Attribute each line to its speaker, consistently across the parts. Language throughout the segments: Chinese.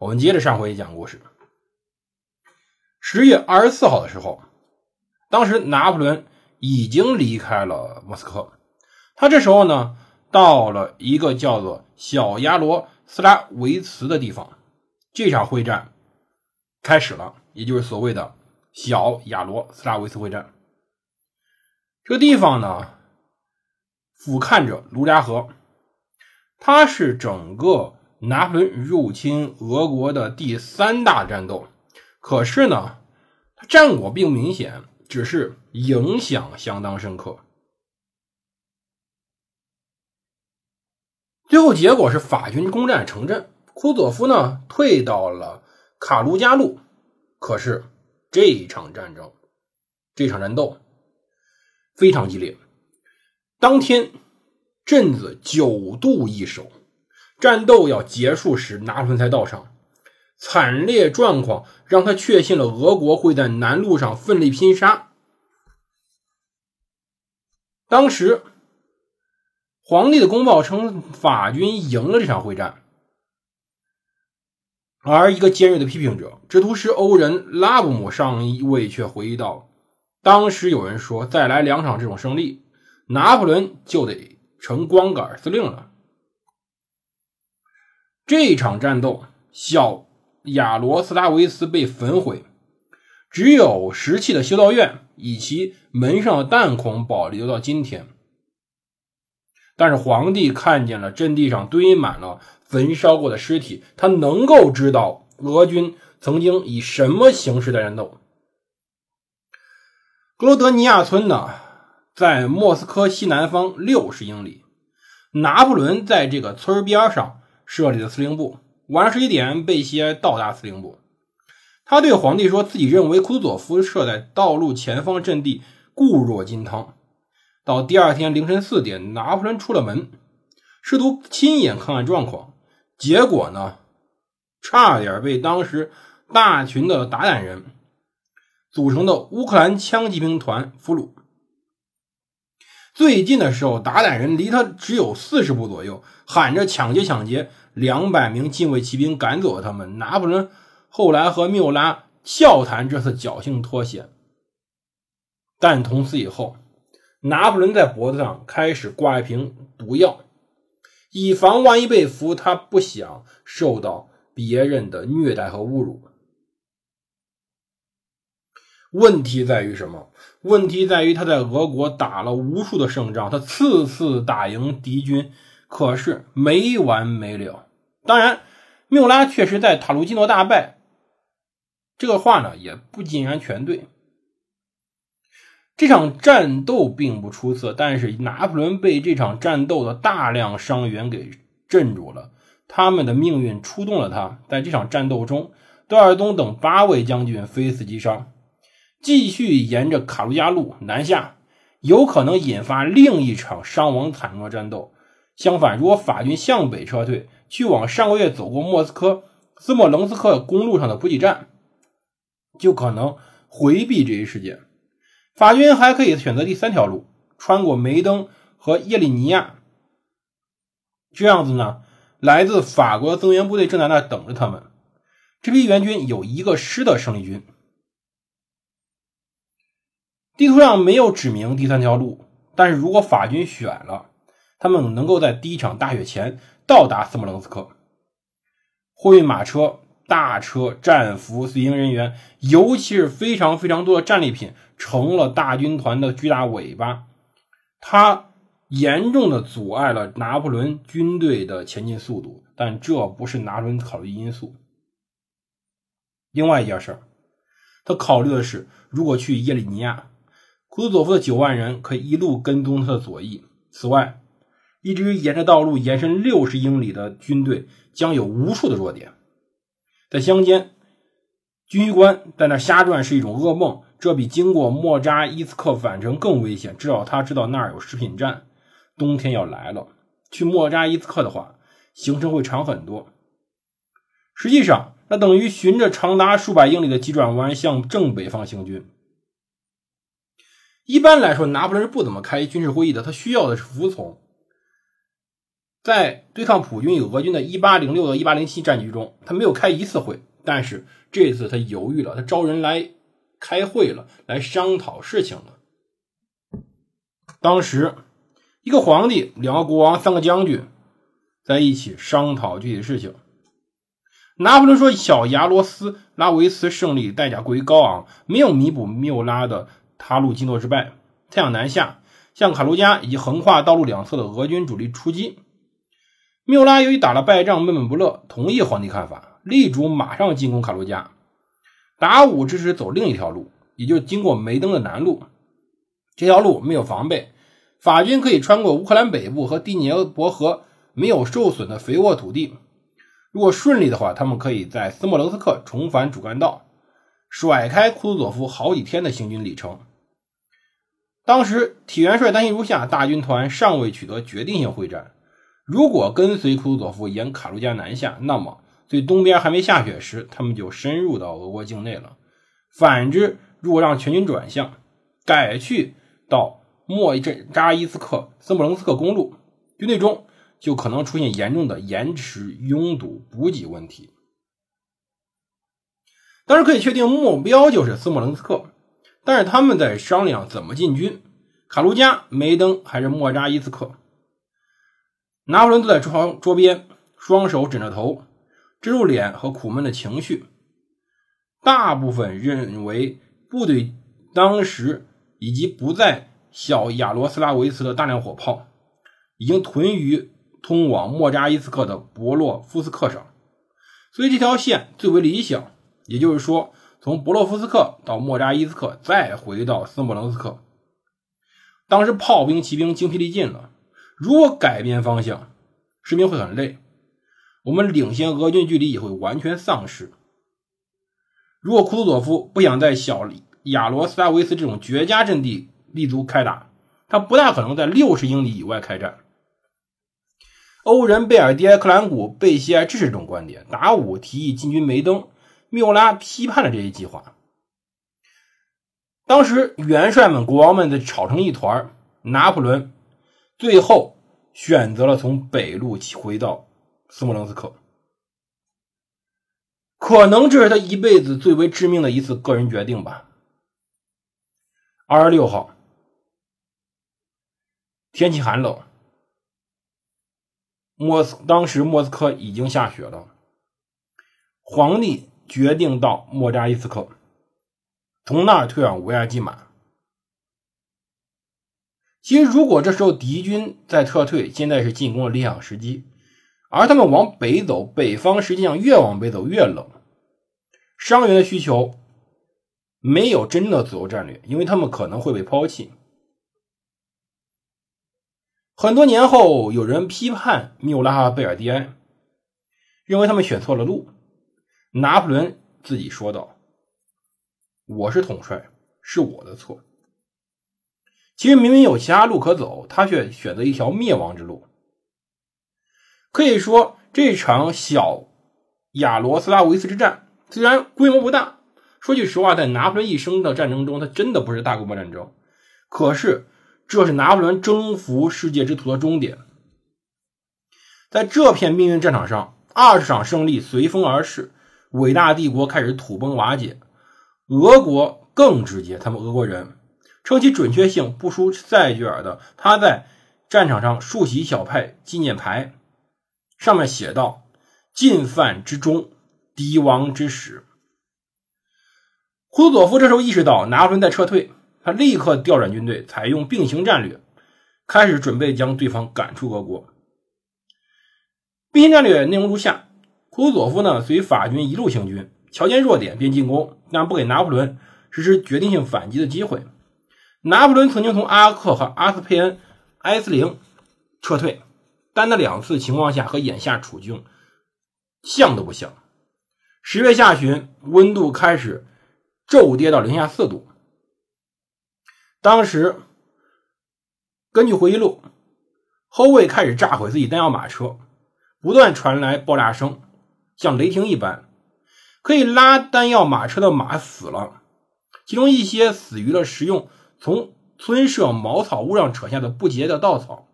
Speaker 1: 我们接着上回讲故事。十月二十四号的时候，当时拿破仑已经离开了莫斯科，他这时候呢。到了一个叫做小亚罗斯拉维茨的地方，这场会战开始了，也就是所谓的小亚罗斯拉维茨会战。这个地方呢，俯瞰着卢加河，它是整个拿破仑入侵俄国的第三大战斗。可是呢，它战果并不明显，只是影响相当深刻。最后结果是法军攻占城镇，库佐夫呢退到了卡卢加路。可是这一场战争，这场战斗非常激烈。当天镇子九度易手，战斗要结束时，拿破仑才到场。惨烈状况让他确信了俄国会在南路上奋力拼杀。当时。皇帝的公报称法军赢了这场会战，而一个尖锐的批评者制图师欧仁拉布姆上一位却回忆道：“当时有人说，再来两场这种胜利，拿破仑就得成光杆司令了。”这场战斗，小亚罗斯拉维斯被焚毁，只有石器的修道院以及门上的弹孔保留到今天。但是皇帝看见了阵地上堆满了焚烧过的尸体，他能够知道俄军曾经以什么形式在战斗。格罗德尼亚村呢，在莫斯科西南方六十英里。拿破仑在这个村边上设立的司令部。晚上十一点，贝歇到达司令部，他对皇帝说自己认为库佐夫设在道路前方阵地固若金汤。到第二天凌晨四点，拿破仑出了门，试图亲眼看看状况，结果呢，差点被当时大群的鞑靼人组成的乌克兰枪骑兵团俘虏。最近的时候，鞑靼人离他只有四十步左右，喊着抢劫抢劫，两百名禁卫骑兵赶走了他们。拿破仑后来和缪拉笑谈这次侥幸脱险，但从此以后。拿破仑在脖子上开始挂一瓶毒药，以防万一被俘，他不想受到别人的虐待和侮辱。问题在于什么？问题在于他在俄国打了无数的胜仗，他次次打赢敌军，可是没完没了。当然，缪拉确实在塔卢基诺大败，这个话呢也不尽然全对。这场战斗并不出色，但是拿破仑被这场战斗的大量伤员给镇住了，他们的命运触动了他。在这场战斗中，德尔东等八位将军非死即伤。继续沿着卡卢加路南下，有可能引发另一场伤亡惨重的战斗。相反，如果法军向北撤退，去往上个月走过莫斯科斯莫棱斯克公路上的补给站，就可能回避这一事件。法军还可以选择第三条路，穿过梅登和叶利尼亚。这样子呢，来自法国的增援部队正在那等着他们。这批援军有一个师的胜利军。地图上没有指明第三条路，但是如果法军选了，他们能够在第一场大雪前到达斯莫棱斯克。货运马车。大车、战俘、随行人员，尤其是非常非常多的战利品，成了大军团的巨大尾巴。它严重的阻碍了拿破仑军队的前进速度，但这不是拿破仑考虑因素。另外一件事，他考虑的是，如果去叶利尼亚，库图佐夫的九万人可以一路跟踪他的左翼。此外，一支沿着道路延伸六十英里的军队将有无数的弱点。在乡间，军需官在那瞎转是一种噩梦，这比经过莫扎伊斯克返程更危险。至少他知道那儿有食品站，冬天要来了。去莫扎伊斯克的话，行程会长很多。实际上，那等于循着长达数百英里的急转弯向正北方行军。一般来说，拿破仑是不怎么开军事会议的，他需要的是服从。在对抗普军与俄军的1806到1807战局中，他没有开一次会。但是这次他犹豫了，他招人来开会了，来商讨事情了。当时，一个皇帝、两个国王、三个将军在一起商讨具体事情。拿破仑说：“小牙罗斯拉维茨胜利代价过于高昂，没有弥补缪拉的塔鲁基诺之败。他想南下，向卡卢加以及横跨道路两侧的俄军主力出击。缪拉由于打了败仗，闷闷不乐，同意皇帝看法。”力主马上进攻卡罗加，达武支持走另一条路，也就是经过梅登的南路。这条路没有防备，法军可以穿过乌克兰北部和第聂伯河没有受损的肥沃土地。如果顺利的话，他们可以在斯莫棱斯克重返主干道，甩开库图佐夫好几天的行军里程。当时体元帅担心如下：大军团尚未取得决定性会战，如果跟随库图佐夫沿卡卢加南下，那么。最东边还没下雪时，他们就深入到俄国境内了。反之，如果让全军转向，改去到莫扎伊斯克斯莫棱斯克公路，军队中就可能出现严重的延迟、拥堵、补给问题。当然可以确定目标就是斯莫棱斯克，但是他们在商量怎么进军：卡卢加、梅登还是莫扎伊斯克？拿破仑坐在桌桌边，双手枕着头。遮住脸和苦闷的情绪，大部分认为部队当时以及不在小亚罗斯拉维茨的大量火炮已经屯于通往莫扎伊斯克的博洛夫斯克上，所以这条线最为理想。也就是说，从博洛夫斯克到莫扎伊斯克，再回到斯莫棱斯克。当时炮兵、骑兵精疲力尽了，如果改变方向，士兵会很累。我们领先俄军距离也会完全丧失。如果库图佐夫不想在小亚罗斯拉维斯这种绝佳阵地立足开打，他不大可能在六十英里以外开战。欧仁、贝尔蒂埃、克兰古、贝西埃支持这种观点。达武提议进军梅登，缪拉批判了这一计划。当时元帅们、国王们的吵成一团。拿破仑最后选择了从北路回到。斯莫棱斯克，可能这是他一辈子最为致命的一次个人决定吧。二十六号，天气寒冷，莫斯当时莫斯科已经下雪了。皇帝决定到莫扎伊斯克，从那儿退往维亚基马。其实，如果这时候敌军在撤退，现在是进攻的理想时机。而他们往北走，北方实际上越往北走越冷。伤员的需求没有真正的自由战略，因为他们可能会被抛弃。很多年后，有人批判缪拉和贝尔蒂埃，认为他们选错了路。拿破仑自己说道：“我是统帅，是我的错。其实明明有其他路可走，他却选择一条灭亡之路。”可以说，这场小亚罗斯拉维茨之战虽然规模不大，说句实话，在拿破仑一生的战争中，它真的不是大规模战争。可是，这是拿破仑征服世界之途的终点。在这片命运战场上，二十场胜利随风而逝，伟大帝国开始土崩瓦解。俄国更直接，他们俄国人称其准确性不输塞居尔的他在战场上竖起小派纪念牌。上面写道：“进犯之中，敌亡之始。”库佐夫这时候意识到拿破仑在撤退，他立刻调转军队，采用并行战略，开始准备将对方赶出俄国。并行战略内容如下：库佐夫呢随法军一路行军，瞧见弱点便进攻，但不给拿破仑实施决定性反击的机会。拿破仑曾经从阿克和阿斯佩恩、埃斯灵撤退。但那两次情况下和眼下处境像都不像。十月下旬，温度开始骤跌到零下四度。当时，根据回忆录，后卫开始炸毁自己弹药马车，不断传来爆炸声，像雷霆一般。可以拉弹药马车的马死了，其中一些死于了食用从村舍茅草屋上扯下的不洁的稻草。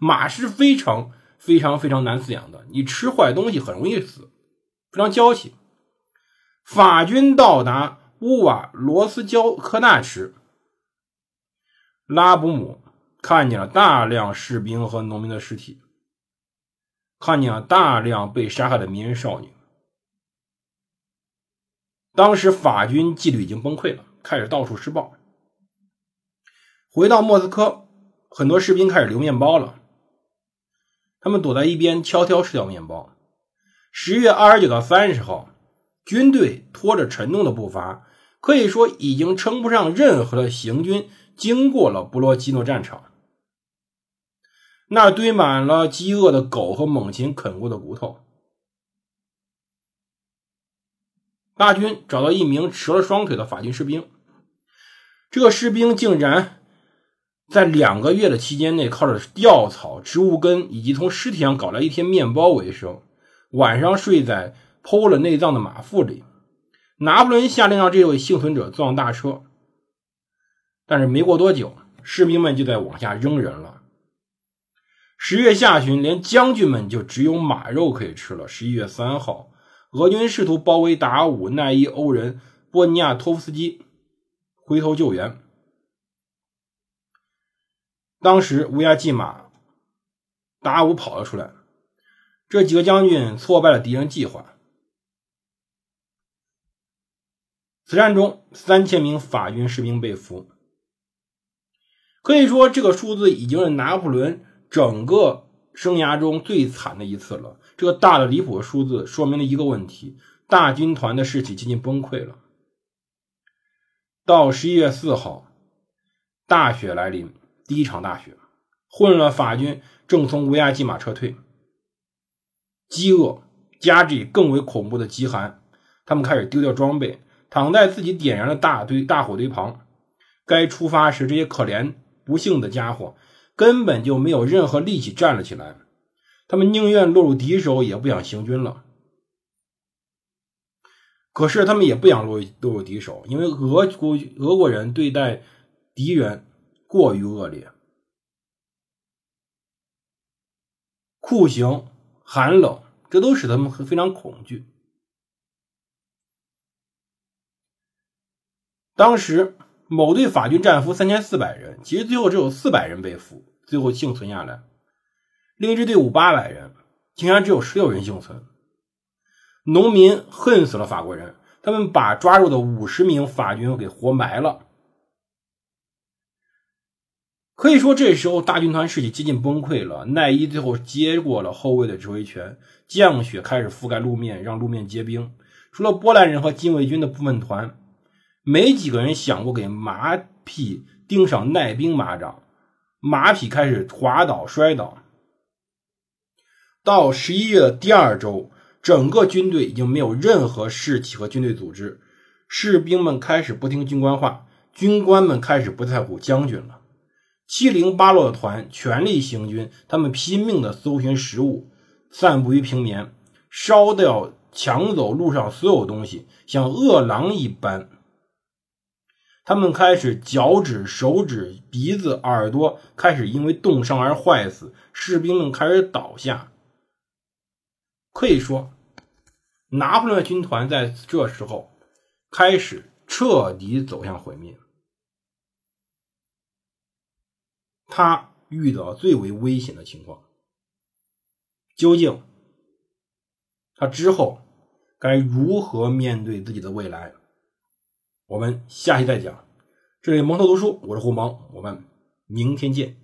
Speaker 1: 马是非常非常非常难饲养的，你吃坏东西很容易死，非常娇气。法军到达乌瓦罗斯焦科纳时，拉卜姆看见了大量士兵和农民的尸体，看见了大量被杀害的迷人少女。当时法军纪律已经崩溃了，开始到处施暴。回到莫斯科，很多士兵开始留面包了。他们躲在一边，悄悄吃掉面包。十月二十九到三十号，军队拖着沉重的步伐，可以说已经称不上任何的行军，经过了布罗基诺战场。那堆满了饥饿的狗和猛禽啃过的骨头。大军找到一名折了双腿的法军士兵，这个士兵竟然在两个月的期间内靠着吊草、植物根以及从尸体上搞来一天面包为生，晚上睡在剖了内脏的马腹里。拿破仑下令让这位幸存者坐上大车，但是没过多久，士兵们就在往下扔人了。十月下旬，连将军们就只有马肉可以吃了。十一月三号。俄军试图包围达武奈伊欧人波尼亚托夫斯基，回头救援。当时乌鸦骑马达武跑了出来，这几个将军挫败了敌人计划。此战中，三千名法军士兵被俘。可以说，这个数字已经是拿破仑整个。生涯中最惨的一次了。这个大的离谱的数字说明了一个问题：大军团的士气接近崩溃了。到十一月四号，大雪来临，第一场大雪，混乱法军正从乌鸦骑马撤退。饥饿加之以更为恐怖的饥寒，他们开始丢掉装备，躺在自己点燃的大堆大火堆旁。该出发时，这些可怜不幸的家伙。根本就没有任何力气站了起来，他们宁愿落入敌手，也不想行军了。可是他们也不想落入落入敌手，因为俄国俄国人对待敌人过于恶劣，酷刑、寒冷，这都使他们非常恐惧。当时。某队法军战俘三千四百人，其实最后只有四百人被俘，最后幸存下来。另一支队伍八百人，竟然只有十六人幸存。农民恨死了法国人，他们把抓住的五十名法军给活埋了。可以说，这时候大军团士气接近崩溃了。奈伊最后接过了后卫的指挥权，降雪开始覆盖路面，让路面结冰。除了波兰人和禁卫军的部分团。没几个人想过给马匹钉上耐冰马掌，马匹开始滑倒摔倒。到十一月的第二周，整个军队已经没有任何士气和军队组织，士兵们开始不听军官话，军官们开始不在乎将军了。七零八落的团全力行军，他们拼命的搜寻食物，散布于平原，烧掉、抢走路上所有东西，像饿狼一般。他们开始脚趾、手指、鼻子、耳朵开始因为冻伤而坏死，士兵们开始倒下。可以说，拿破仑军团在这时候开始彻底走向毁灭。他遇到最为危险的情况，究竟他之后该如何面对自己的未来？我们下期再讲。这里蒙头读书，我是胡蒙，我们明天见。